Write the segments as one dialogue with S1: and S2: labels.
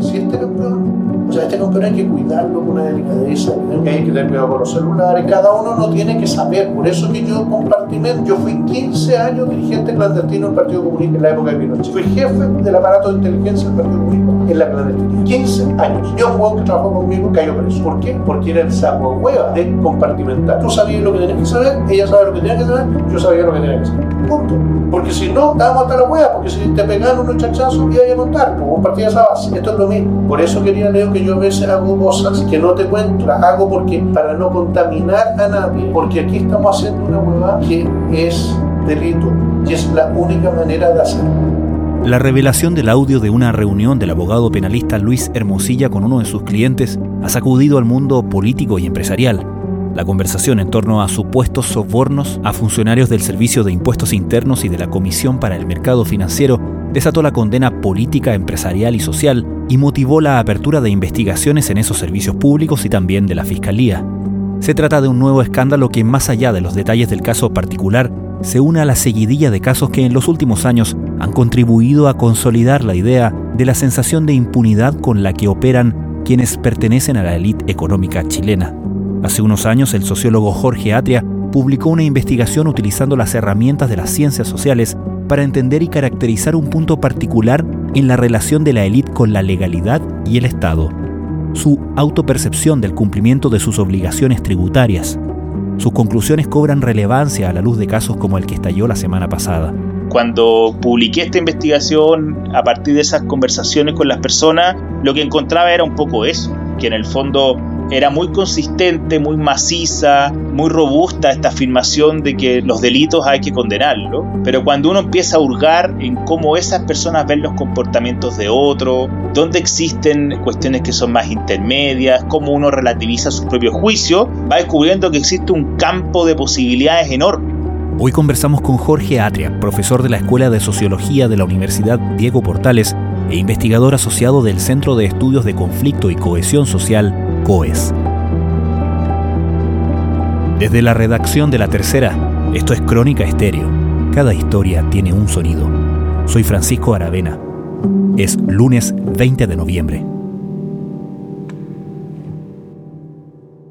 S1: si este sea, este campeón hay que cuidarlo con una delicadeza, hay que tener cuidado con los celulares, cada uno no tiene que saber, por eso que yo compartimento, yo fui 15 años dirigente clandestino del Partido Comunista en la época de Pinochet, fui jefe del aparato de inteligencia del Partido Comunista en la clandestinidad, 15 años, yo juego que trabajó conmigo cayó preso, ¿por qué? Porque era el saco hueva de compartimentar, tú sabías lo que tenías que saber, ella sabe lo que tenía que saber, yo sabía lo que tenía que saber, punto, porque si no, estábamos hasta la hueva, porque si te pegaban unos chachazos, iba a contar, como partía esa base, esto es lo mismo, por eso quería Leo que yo a hago cosas que no te cuento, hago porque para no contaminar a nadie, porque aquí estamos haciendo una hueva que es delito y es la única manera de hacerlo.
S2: La revelación del audio de una reunión del abogado penalista Luis Hermosilla con uno de sus clientes ha sacudido al mundo político y empresarial. La conversación en torno a supuestos sobornos a funcionarios del Servicio de Impuestos Internos y de la Comisión para el Mercado Financiero desató la condena política, empresarial y social y motivó la apertura de investigaciones en esos servicios públicos y también de la Fiscalía. Se trata de un nuevo escándalo que, más allá de los detalles del caso particular, se une a la seguidilla de casos que en los últimos años han contribuido a consolidar la idea de la sensación de impunidad con la que operan quienes pertenecen a la élite económica chilena. Hace unos años el sociólogo Jorge Atria publicó una investigación utilizando las herramientas de las ciencias sociales para entender y caracterizar un punto particular en la relación de la élite con la legalidad y el Estado, su autopercepción del cumplimiento de sus obligaciones tributarias. Sus conclusiones cobran relevancia a la luz de casos como el que estalló la semana pasada.
S3: Cuando publiqué esta investigación, a partir de esas conversaciones con las personas, lo que encontraba era un poco eso, que en el fondo era muy consistente, muy maciza, muy robusta esta afirmación de que los delitos hay que condenarlos, pero cuando uno empieza a hurgar en cómo esas personas ven los comportamientos de otro, dónde existen cuestiones que son más intermedias, cómo uno relativiza su propio juicio, va descubriendo que existe un campo de posibilidades enorme.
S2: Hoy conversamos con Jorge Atria, profesor de la Escuela de Sociología de la Universidad Diego Portales e investigador asociado del Centro de Estudios de Conflicto y Cohesión Social Desde la redacción de La Tercera, esto es Crónica Estéreo. Cada historia tiene un sonido. Soy Francisco Aravena. Es lunes 20 de noviembre.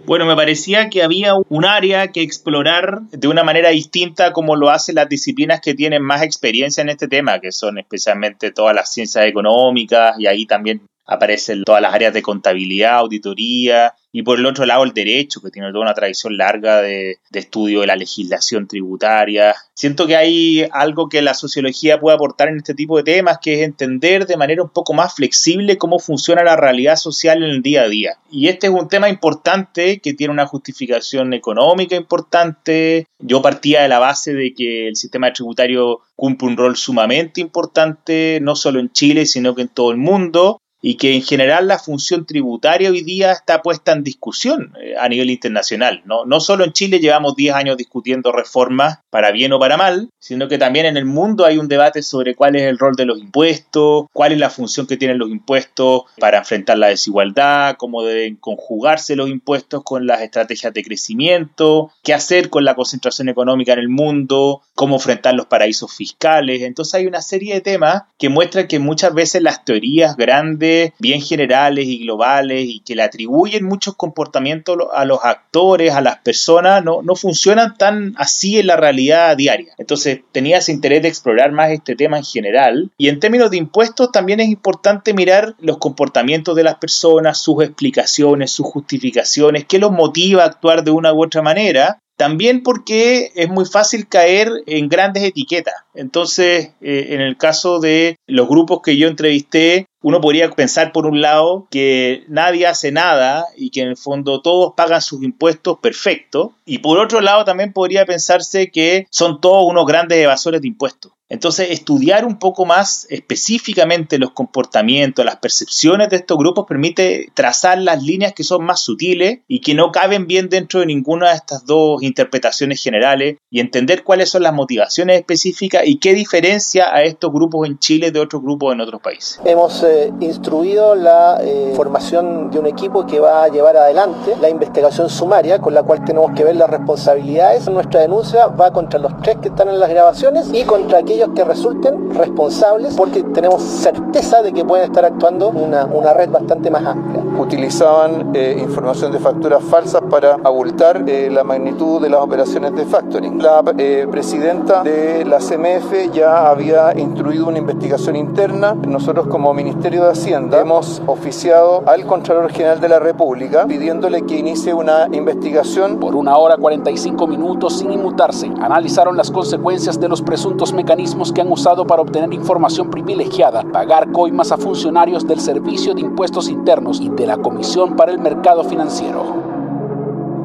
S3: Bueno, me parecía que había un área que explorar de una manera distinta como lo hacen las disciplinas que tienen más experiencia en este tema, que son especialmente todas las ciencias económicas y ahí también aparecen todas las áreas de contabilidad, auditoría, y por el otro lado el derecho, que tiene toda una tradición larga de, estudio de la legislación tributaria. Siento que hay algo que la sociología puede aportar en este tipo de temas, que es entender de manera un poco más flexible cómo funciona la realidad social en el día a día. Y este es un tema importante que tiene una justificación económica importante. Yo partía de la base de que el sistema tributario cumple un rol sumamente importante, no solo en Chile, sino que en todo el mundo y que en general la función tributaria hoy día está puesta en discusión eh, a nivel internacional. ¿no? no solo en Chile llevamos 10 años discutiendo reformas para bien o para mal, sino que también en el mundo hay un debate sobre cuál es el rol de los impuestos, cuál es la función que tienen los impuestos para enfrentar la desigualdad, cómo deben conjugarse los impuestos con las estrategias de crecimiento, qué hacer con la concentración económica en el mundo, cómo enfrentar los paraísos fiscales. Entonces hay una serie de temas que muestran que muchas veces las teorías grandes bien generales y globales y que le atribuyen muchos comportamientos a los actores, a las personas, no, no funcionan tan así en la realidad diaria. Entonces tenía ese interés de explorar más este tema en general. Y en términos de impuestos también es importante mirar los comportamientos de las personas, sus explicaciones, sus justificaciones, qué los motiva a actuar de una u otra manera también porque es muy fácil caer en grandes etiquetas. Entonces, eh, en el caso de los grupos que yo entrevisté, uno podría pensar por un lado que nadie hace nada y que en el fondo todos pagan sus impuestos perfecto. Y por otro lado también podría pensarse que son todos unos grandes evasores de impuestos. Entonces, estudiar un poco más específicamente los comportamientos, las percepciones de estos grupos permite trazar las líneas que son más sutiles y que no caben bien dentro de ninguna de estas dos interpretaciones generales y entender cuáles son las motivaciones específicas y qué diferencia a estos grupos en Chile de otros grupos en otros países.
S1: Hemos
S4: eh, instruido la eh, formación de un equipo que va a llevar adelante la investigación sumaria con la cual tenemos que ver las responsabilidades. Nuestra denuncia va contra los tres que están en las grabaciones y contra aquellos que resulten responsables porque tenemos certeza de que pueden estar actuando una, una red bastante más amplia.
S5: Utilizaban eh, información de facturas falsas para abultar la magnitud de las operaciones de factoring. La presidenta de la CMF ya había instruido una investigación interna. Nosotros como Ministerio de Hacienda hemos oficiado al Contralor General de la República pidiéndole que inicie una investigación.
S6: Por una hora 45 minutos sin inmutarse, analizaron las consecuencias de los presuntos mecanismos que han usado para obtener información privilegiada, pagar coimas a funcionarios del Servicio de Impuestos Internos y de la Comisión para el Mercado Financiero.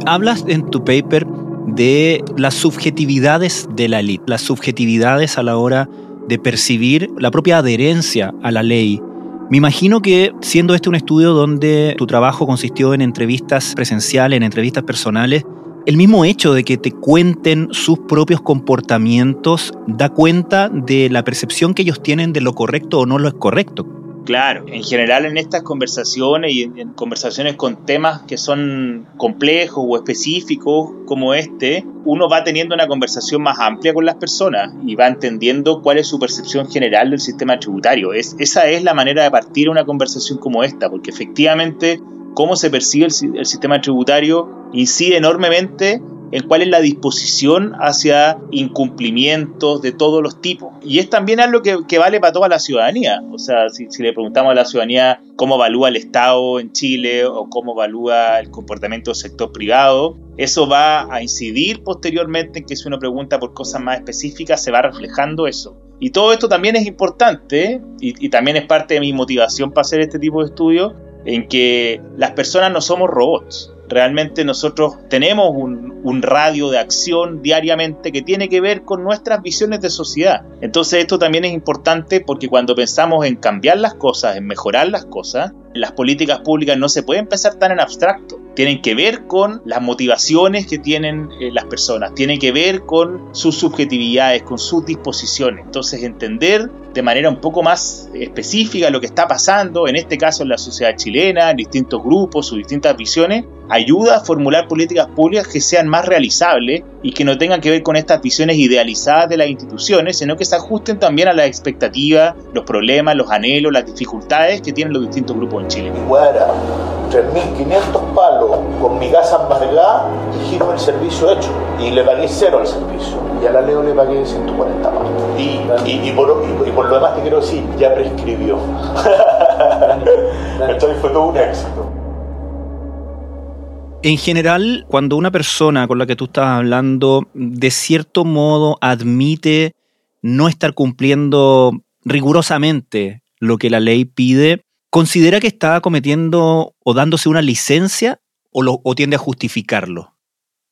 S2: Hablas en tu paper de las subjetividades de la élite, las subjetividades a la hora de percibir la propia adherencia a la ley. Me imagino que siendo este un estudio donde tu trabajo consistió en entrevistas presenciales, en entrevistas personales, el mismo hecho de que te cuenten sus propios comportamientos da cuenta de la percepción que ellos tienen de lo correcto o no lo es correcto.
S3: Claro, en general en estas conversaciones y en, conversaciones con temas que son complejos o específicos como este, uno va teniendo una conversación más amplia con las personas y va entendiendo cuál es su percepción general del sistema tributario. Es, esa es la manera de partir una conversación como esta, porque efectivamente cómo se percibe el, el sistema tributario incide enormemente en cuál es la disposición hacia incumplimientos de todos los tipos. Y es también algo que, vale para toda la ciudadanía. O sea, si, le preguntamos a la ciudadanía cómo evalúa el Estado en Chile o cómo evalúa el comportamiento del sector privado, eso va a incidir posteriormente en que si uno pregunta por cosas más específicas, se va reflejando eso. Y todo esto también es importante y, y también es parte de mi motivación para hacer este tipo de estudios, en que las personas no somos robots Realmente nosotros tenemos un, radio de acción diariamente que tiene que ver con nuestras visiones de sociedad. Entonces esto también es importante porque cuando pensamos en cambiar las cosas, en mejorar las cosas, las políticas públicas no se pueden pensar tan en abstracto. Tienen que ver con las motivaciones que tienen eh, las personas, tienen que ver con sus subjetividades, con sus disposiciones. Entonces entender de manera un poco más específica lo que está pasando, en este caso en la sociedad chilena, en distintos grupos, sus distintas visiones, ayuda a formular políticas públicas que sean más realizables y que no tengan que ver con estas visiones idealizadas de las instituciones, sino que se ajusten también a las expectativas, los problemas, los anhelos, las dificultades que tienen los distintos grupos en Chile.
S1: Mi 3.500 palos con mi casa embargada y giro el servicio hecho. Y le pagué cero al servicio. Y a la Leo le pagué 140 palos. Y, y, y, por, lo demás te quiero decir, ya prescribió. Entonces fue todo un éxito.
S2: En general, cuando una persona con la que tú estás hablando de cierto modo admite no estar cumpliendo rigurosamente lo que la ley pide, ¿considera que está cometiendo o dándose una licencia o, tiende a justificarlo?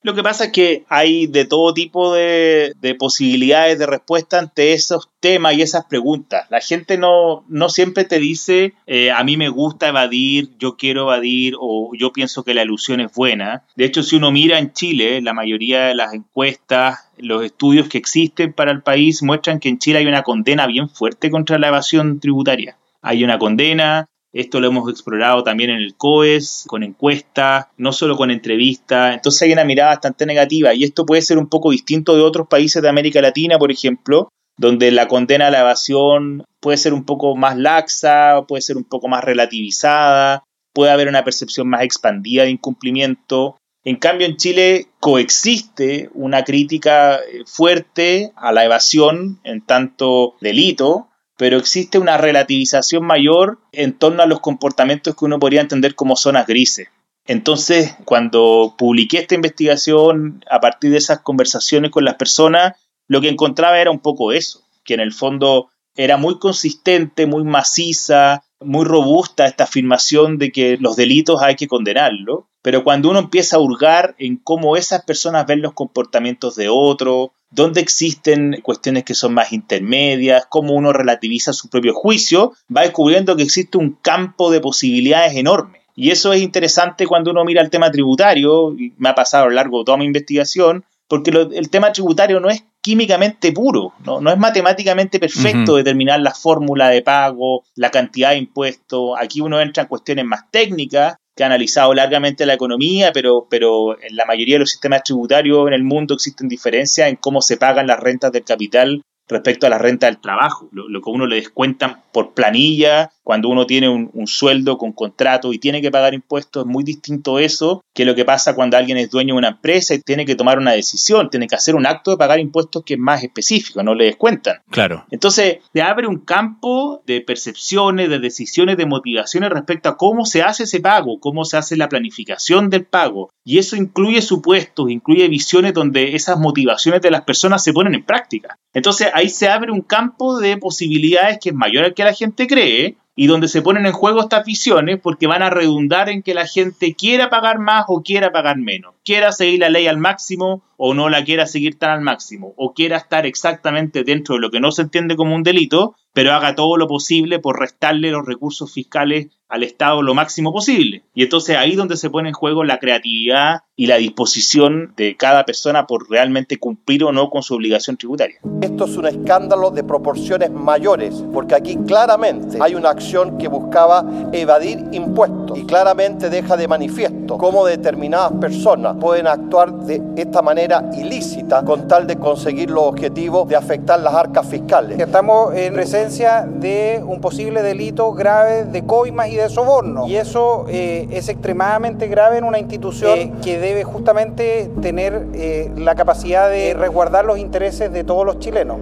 S3: Lo que pasa es que hay de todo tipo de, posibilidades de respuesta ante esos temas y esas preguntas. La gente no, no siempre te dice, eh, a mí me gusta evadir, yo quiero evadir o yo pienso que la ilusión es buena. De hecho, si uno mira en Chile, la mayoría de las encuestas, los estudios que existen para el país muestran que en Chile hay una condena bien fuerte contra la evasión tributaria. Hay una condena, esto lo hemos explorado también en el COES, con encuestas, no solo con entrevistas. Entonces hay una mirada bastante negativa y esto puede ser un poco distinto de otros países de América Latina, por ejemplo, donde la condena a la evasión puede ser un poco más laxa, puede ser un poco más relativizada, puede haber una percepción más expandida de incumplimiento. En cambio, en Chile coexiste una crítica fuerte a la evasión en tanto delito, pero existe una relativización mayor en torno a los comportamientos que uno podría entender como zonas grises. Entonces, cuando publiqué esta investigación a partir de esas conversaciones con las personas, lo que encontraba era un poco eso, que en el fondo era muy consistente, muy maciza, muy robusta esta afirmación de que los delitos hay que condenarlos, pero cuando uno empieza a hurgar en cómo esas personas ven los comportamientos de otros, dónde existen cuestiones que son más intermedias, cómo uno relativiza su propio juicio, va descubriendo que existe un campo de posibilidades enorme. Y eso es interesante cuando uno mira el tema tributario, y me ha pasado a lo largo de toda mi investigación, porque el tema tributario no es químicamente puro, no, no es matemáticamente perfecto determinar la fórmula de pago, la cantidad de impuestos. Aquí uno entra en cuestiones más técnicas que ha analizado largamente la economía, pero, pero en la mayoría de los sistemas tributarios en el mundo existen diferencias en cómo se pagan las rentas del capital respecto a la renta del trabajo, lo, lo que uno le descuentan por planilla cuando uno tiene un, sueldo con contrato y tiene que pagar impuestos, es muy distinto eso que lo que pasa cuando alguien es dueño de una empresa y tiene que tomar una decisión, tiene que hacer un acto de pagar impuestos que es más específico, no le descuentan.
S2: Claro.
S3: Entonces, se abre un campo de percepciones, de decisiones, de motivaciones respecto a cómo se hace ese pago, cómo se hace la planificación del pago. Y eso incluye supuestos, incluye visiones donde esas motivaciones de las personas se ponen en práctica. Entonces, ahí se abre un campo de posibilidades que es mayor al que la gente cree y donde se ponen en juego estas visiones porque van a redundar en que la gente quiera pagar más o quiera pagar menos, quiera seguir la ley al máximo o no la quiera seguir tan al máximo, o quiera estar exactamente dentro de lo que no se entiende como un delito, pero haga todo lo posible por restarle los recursos fiscales al Estado lo máximo posible. Y entonces ahí donde se pone en juego la creatividad y la disposición de cada persona por realmente cumplir o no con su obligación tributaria.
S4: Esto es un escándalo de proporciones mayores, porque aquí claramente hay una acción que buscaba evadir impuestos y claramente deja de manifiesto cómo determinadas personas pueden actuar de esta manera ilícita con tal de conseguir los objetivos de afectar las arcas fiscales.
S7: Estamos en presencia de un posible delito grave de coimas y de soborno. Y eso eh, es extremadamente grave en una institución eh, que debe justamente tener eh, la capacidad de resguardar los intereses de todos los chilenos.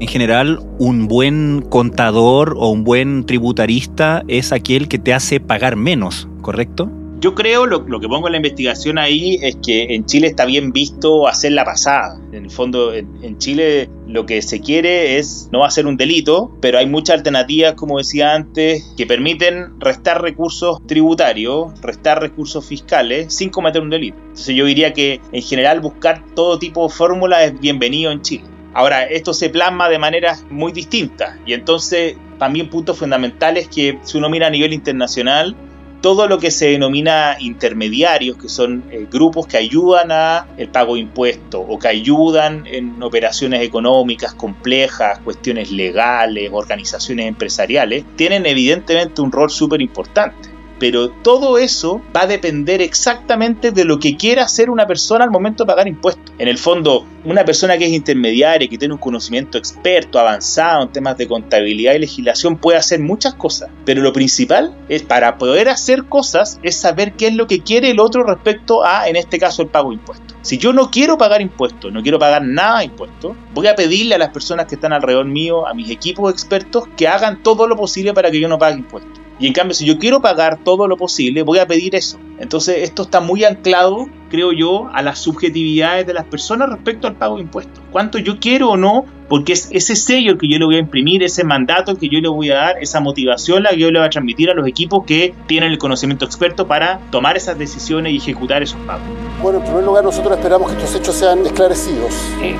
S2: En general, un buen contador o un buen tributarista es aquel que te hace pagar menos, ¿correcto?
S3: Yo creo, lo, que pongo en la investigación ahí es que en Chile está bien visto hacer la pasada. En el fondo, en, Chile lo que se quiere es no hacer un delito, pero hay muchas alternativas, como decía antes, que permiten restar recursos tributarios, restar recursos fiscales sin cometer un delito. Entonces yo diría que en general buscar todo tipo de fórmula es bienvenido en Chile. Ahora, esto se plasma de maneras muy distintas y entonces también puntos fundamentales que si uno mira a nivel internacional, todo lo que se denomina intermediarios, que son eh, grupos que ayudan a el pago de impuestos o que ayudan en operaciones económicas complejas, cuestiones legales, organizaciones empresariales, tienen evidentemente un rol súper importante pero todo eso va a depender exactamente de lo que quiera hacer una persona al momento de pagar impuestos. En el fondo, una persona que es intermediaria, que tiene un conocimiento experto, avanzado en temas de contabilidad y legislación, puede hacer muchas cosas, pero lo principal es para poder hacer cosas es saber qué es lo que quiere el otro respecto a, en este caso, el pago de impuestos. Si yo no quiero pagar impuestos, no quiero pagar nada de impuestos, voy a pedirle a las personas que están alrededor mío, a mis equipos expertos, que hagan todo lo posible para que yo no pague impuestos. Y en cambio, si yo quiero pagar todo lo posible, voy a pedir eso. Entonces, esto está muy anclado, creo yo, a las subjetividades de las personas respecto al pago de impuestos. Cuánto yo quiero o no porque es ese sello que yo le voy a imprimir, ese mandato que yo le voy a dar, esa motivación la que yo le voy a transmitir a los equipos que tienen el conocimiento experto para tomar esas decisiones y ejecutar esos pagos.
S8: Bueno, en primer lugar nosotros esperamos que estos hechos sean esclarecidos.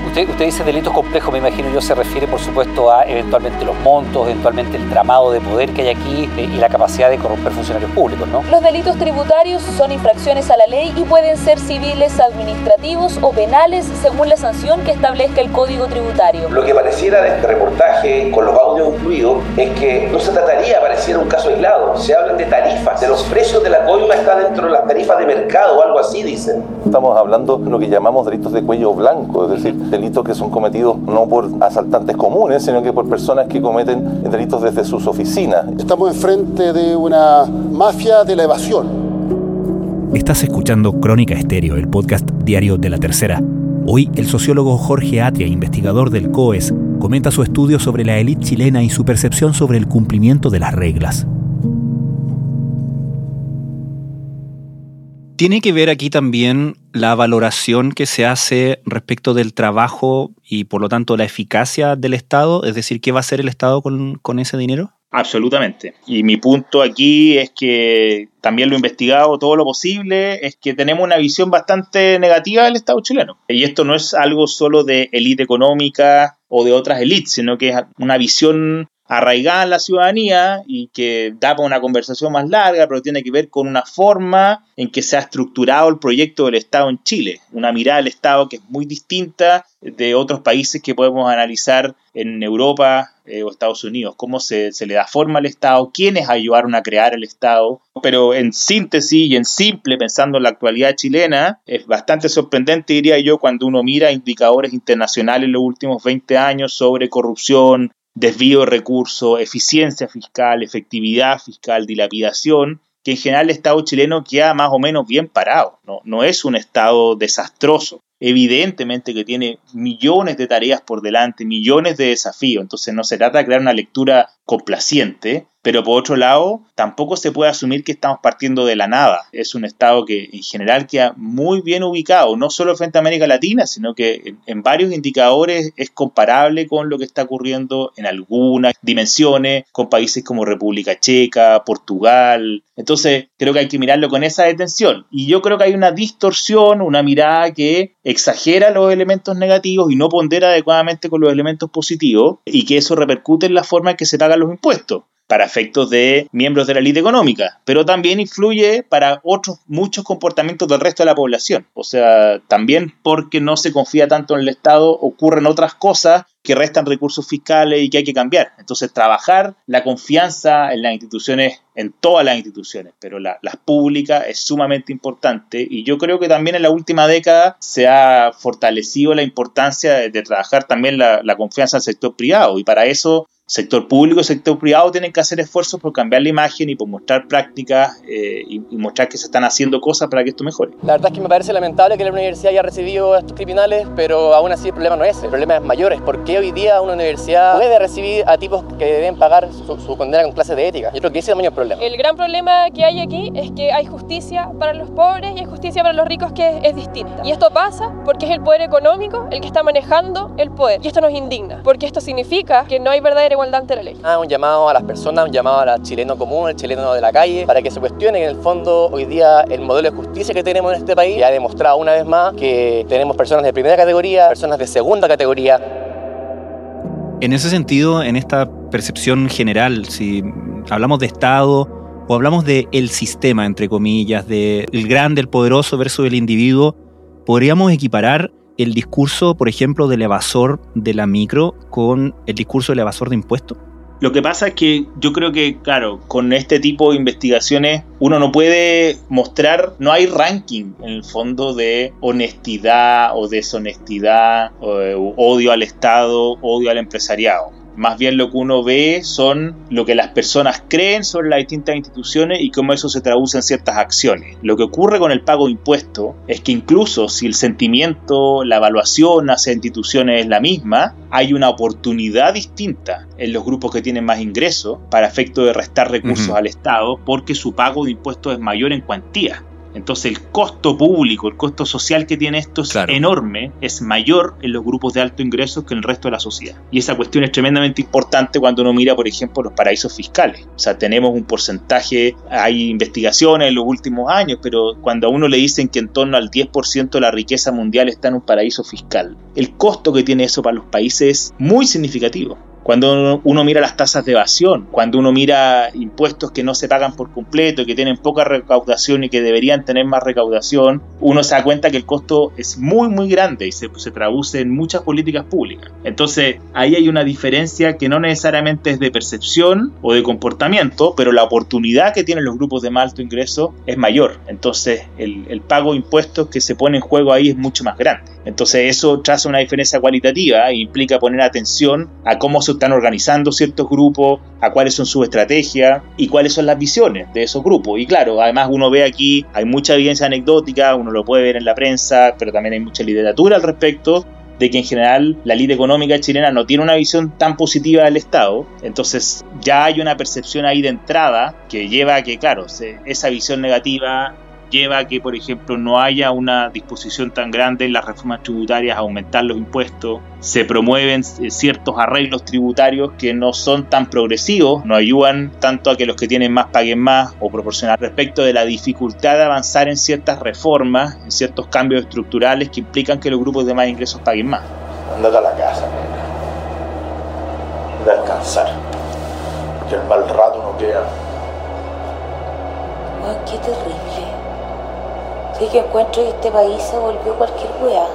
S9: usted, usted dice delitos complejos, me imagino yo se refiere por supuesto a eventualmente los montos, eventualmente el tramado de poder que hay aquí eh, y la capacidad de corromper funcionarios públicos, ¿no?
S10: Los delitos tributarios son infracciones a la ley y pueden ser civiles, administrativos o penales según la sanción que establezca el Código Tributario.
S11: Lo que pareciera de este reportaje, con los audios incluidos, es que no se trataría, pareciera un caso aislado. Se hablan de tarifas, de los precios de la coima está dentro de las tarifas de mercado o algo así, dicen.
S5: Estamos hablando de lo que llamamos delitos de cuello blanco, es decir, delitos que son cometidos no por asaltantes comunes, sino que por personas que cometen delitos desde sus oficinas.
S8: Estamos enfrente de una mafia de la evasión.
S2: Estás escuchando Crónica Estéreo, el podcast diario de la tercera. Hoy el sociólogo Jorge Atria, investigador del COES, comenta su estudio sobre la élite chilena y su percepción sobre el cumplimiento de las reglas. ¿Tiene que ver aquí también la valoración que se hace respecto del trabajo y por lo tanto la eficacia del Estado? Es decir, ¿qué va a hacer el Estado con, con ese dinero?
S3: Absolutamente. Y mi punto aquí es que también lo he investigado todo lo posible, es que tenemos una visión bastante negativa del Estado chileno. Y esto no es algo solo de élite económica o de otras élites, sino que es una visión arraigada en la ciudadanía y que da para una conversación más larga, pero tiene que ver con una forma en que se ha estructurado el proyecto del Estado en Chile, una mirada del Estado que es muy distinta de otros países que podemos analizar en Europa eh, o Estados Unidos, cómo se, se, le da forma al Estado, quiénes ayudaron a crear el Estado, pero en síntesis y en simple, pensando en la actualidad chilena, es bastante sorprendente, diría yo, cuando uno mira indicadores internacionales en los últimos 20 años sobre corrupción, desvío de recursos, eficiencia fiscal, efectividad fiscal, dilapidación, que en general el Estado chileno queda más o menos bien parado, no, es un Estado desastroso. Evidentemente que tiene millones de tareas por delante, millones de desafíos, entonces no se trata de crear una lectura complaciente, pero por otro lado, tampoco se puede asumir que estamos partiendo de la nada. Es un Estado que en general queda muy bien ubicado, no solo frente a América Latina, sino que en, varios indicadores es comparable con lo que está ocurriendo en algunas dimensiones con países como República Checa, Portugal. Entonces, creo que hay que mirarlo con esa detención. Y yo creo que hay una distorsión, una mirada que exagera los elementos negativos y no pondera adecuadamente con los elementos positivos, y que eso repercute en la forma en que se los impuestos para efectos de miembros de la élite económica, pero también influye para otros muchos comportamientos del resto de la población. O sea, también porque no se confía tanto en el Estado, ocurren otras cosas que restan recursos fiscales y que hay que cambiar. Entonces, trabajar la confianza en las instituciones, en todas las instituciones, pero las públicas es sumamente importante y yo creo que también en la última década se ha fortalecido la importancia de, trabajar también la, la confianza en el sector privado y para eso sector público y sector privado tienen que hacer esfuerzos por cambiar la imagen y por mostrar prácticas eh, y, mostrar que se están haciendo cosas para que esto mejore.
S12: La verdad es que me parece lamentable que la universidad haya recibido a estos criminales, pero aún así el problema no es ese, el problema es mayor, es por qué hoy día una universidad puede recibir a tipos que deben pagar su, condena con clases de ética. Yo creo que ese es el mayor problema.
S13: El gran problema que hay aquí es que hay justicia para los pobres y hay justicia para los ricos que es, es distinta. Y esto pasa porque es el poder económico el que está manejando el poder. Y esto nos indigna, porque esto significa que no hay verdadera igualdad ante la ley.
S12: Ah, un llamado a las personas, un llamado al chileno común, al chileno de la calle, para que se cuestione que en el fondo hoy día el modelo de justicia que tenemos en este país ya ha demostrado una vez más que tenemos personas de primera categoría, personas de segunda categoría.
S2: En ese sentido, en esta percepción general, si hablamos de Estado o hablamos de el sistema, entre comillas, de el grande, el poderoso versus el individuo, podríamos equiparar el discurso, por ejemplo, del evasor de la micro con el discurso del evasor de impuestos?
S3: Lo que pasa es que yo creo que, claro, con este tipo de investigaciones uno no puede mostrar, no hay ranking en el fondo de honestidad o deshonestidad, o odio al Estado, odio al empresariado más bien lo que uno ve son lo que las personas creen sobre las distintas instituciones y cómo eso se traduce en ciertas acciones. Lo que ocurre con el pago de impuestos es que incluso si el sentimiento, la evaluación hacia instituciones es la misma, hay una oportunidad distinta en los grupos que tienen más ingresos para efecto de restar recursos al Estado porque su pago de impuestos es mayor en cuantía. Entonces el costo público, el costo social que tiene esto es enorme, es mayor en los grupos de alto ingreso que en el resto de la sociedad. Y esa cuestión es tremendamente importante cuando uno mira, por ejemplo, los paraísos fiscales. O sea, tenemos un porcentaje, hay investigaciones en los últimos años, pero cuando a uno le dicen que en torno al 10% de la riqueza mundial está en un paraíso fiscal, el costo que tiene eso para los países es muy significativo cuando uno, mira las tasas de evasión, cuando uno mira impuestos que no se pagan por completo, que tienen poca recaudación y que deberían tener más recaudación, uno se da cuenta que el costo es muy, muy grande y se, traduce en muchas políticas públicas. Entonces, ahí hay una diferencia que no necesariamente es de percepción o de comportamiento, pero la oportunidad que tienen los grupos de más alto ingreso es mayor. Entonces, el pago de impuestos que se pone en juego ahí es mucho más grande. Entonces, eso traza una diferencia cualitativa e implica poner atención a cómo se están organizando ciertos grupos, a cuáles son sus estrategias y cuáles son las visiones de esos grupos. Y claro, además uno ve aquí, hay mucha evidencia anecdótica, uno lo puede ver en la prensa, pero también hay mucha literatura al respecto de que en general la línea económica chilena no tiene una visión tan positiva del Estado, entonces ya hay una percepción ahí de entrada que lleva a que, claro, esa visión negativa lleva a que, por ejemplo, no haya una disposición tan grande en las reformas tributarias a aumentar los impuestos, se promueven eh, ciertos arreglos tributarios que no son tan progresivos, no ayudan tanto a que los que tienen más paguen más o proporcionar respecto de la dificultad de avanzar en ciertas reformas, en ciertos cambios estructurales que implican que los grupos de más ingresos paguen más.
S1: Andate a la casa, descansar. que el mal rato no queda.
S14: qué terrible. Sí que encuentro que este país se volvió cualquier weá.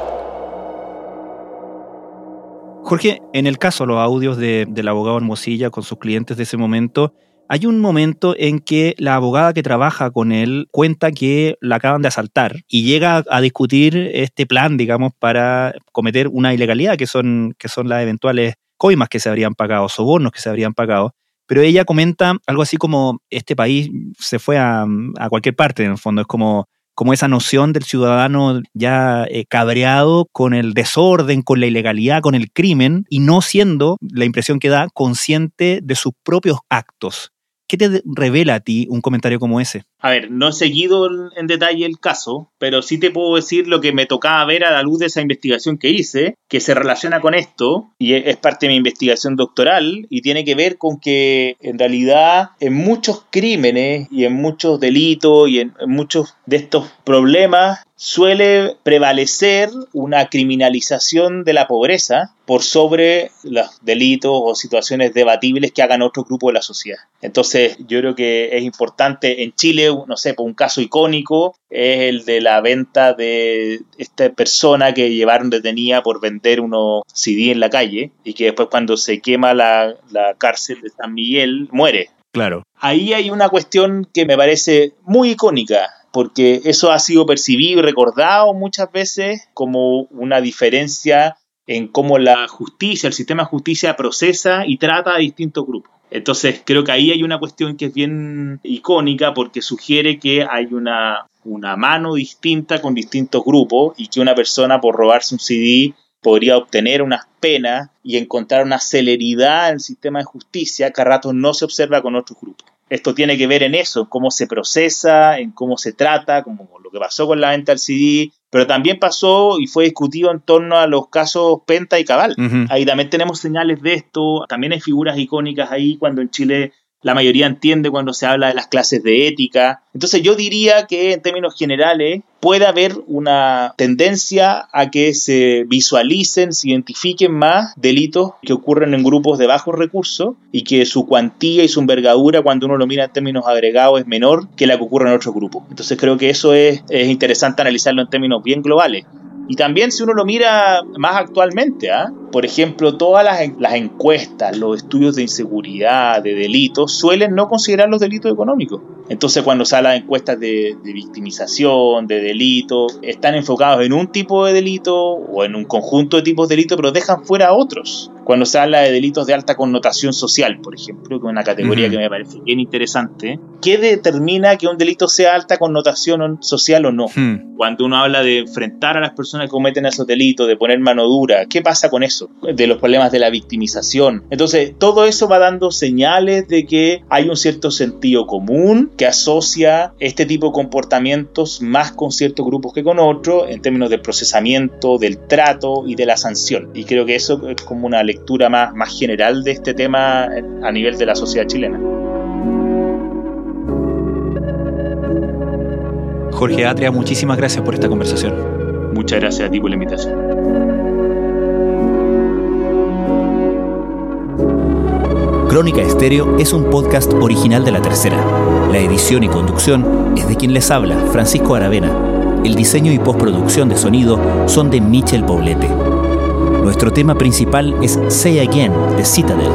S2: Jorge, en el caso, los audios de, del abogado Hermosilla con sus clientes de ese momento, hay un momento en que la abogada que trabaja con él cuenta que la acaban de asaltar y llega a discutir este plan, digamos, para cometer una ilegalidad, que son, que son las eventuales coimas que se habrían pagado, sobornos que se habrían pagado. Pero ella comenta algo así como, este país se fue a, a cualquier parte, en el fondo, es como como esa noción del ciudadano ya eh, cabreado con el desorden, con la ilegalidad, con el crimen, y no siendo, la impresión que da, consciente de sus propios actos. ¿Qué te revela a ti un comentario como ese?
S3: A ver, no he seguido en detalle el caso, pero sí te puedo decir lo que me tocaba ver a la luz de esa investigación que hice, que se relaciona con esto, y es parte de mi investigación doctoral, y tiene que ver con que en realidad en muchos crímenes y en muchos delitos y en, muchos de estos problemas suele prevalecer una criminalización de la pobreza por sobre los delitos o situaciones debatibles que hagan otro grupo de la sociedad. Entonces, yo creo que es importante en Chile, no sé, un caso icónico es el de la venta de esta persona que llevaron detenida por vender unos CD en la calle y que después cuando se quema la, la cárcel de San Miguel muere.
S2: Claro.
S3: Ahí hay una cuestión que me parece muy icónica porque eso ha sido percibido y recordado muchas veces como una diferencia en cómo la justicia, el sistema de justicia procesa y trata a distintos grupos. Entonces creo que ahí hay una cuestión que es bien icónica porque sugiere que hay una, una mano distinta con distintos grupos y que una persona por robarse un CD podría obtener unas penas y encontrar una celeridad en el sistema de justicia que a ratos no se observa con otros grupos. Esto tiene que ver en eso, en cómo se procesa, en cómo se trata, como lo que pasó con la venta del CD, pero también pasó y fue discutido en torno a los casos Penta y Cabal. Ahí también tenemos señales de esto, también hay figuras icónicas ahí cuando en Chile la mayoría entiende cuando se habla de las clases de ética. Entonces yo diría que en términos generales puede haber una tendencia a que se visualicen, se identifiquen más delitos que ocurren en grupos de bajos recursos y que su cuantía y su envergadura cuando uno lo mira en términos agregados es menor que la que ocurre en otros grupos. Entonces creo que eso es, es interesante analizarlo en términos bien globales. Y también si uno lo mira más actualmente, ¿ah? por ejemplo, todas las, las, encuestas, los estudios de inseguridad, de delitos, suelen no considerar los delitos económicos. Entonces cuando habla de encuestas de, de victimización, de delitos, están enfocados en un tipo de delito o en un conjunto de tipos de delitos, pero dejan fuera a otros cuando se habla de delitos de alta connotación social, por ejemplo, que es una categoría que me parece bien interesante, ¿qué determina que un delito sea alta connotación social o no? Hmm. Cuando uno habla de enfrentar a las personas que cometen esos delitos, de poner mano dura, ¿qué pasa con eso? De los problemas de la victimización. Entonces, todo eso va dando señales de que hay un cierto sentido común que asocia este tipo de comportamientos más con ciertos grupos que con otros, en términos del procesamiento, del trato y de la sanción. Y creo que eso es como una lectura más, más general de este tema a nivel de la sociedad chilena.
S2: Jorge Atria, muchísimas gracias por esta conversación.
S3: Muchas gracias a ti por la invitación.
S2: Crónica Estéreo es un podcast original de La Tercera. La edición y conducción es de quien les habla, Francisco Aravena. El diseño y postproducción de sonido son de Michel Poblete. Nuestro tema principal es Say Again de Citadel.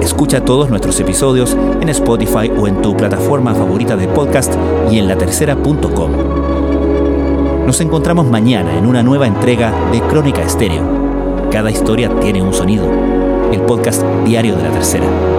S2: Escucha todos nuestros episodios en Spotify o en tu plataforma favorita de podcast y en latercera.com. Nos encontramos mañana en una nueva entrega de Crónica Estéreo. Cada historia tiene un sonido. El podcast diario de la tercera.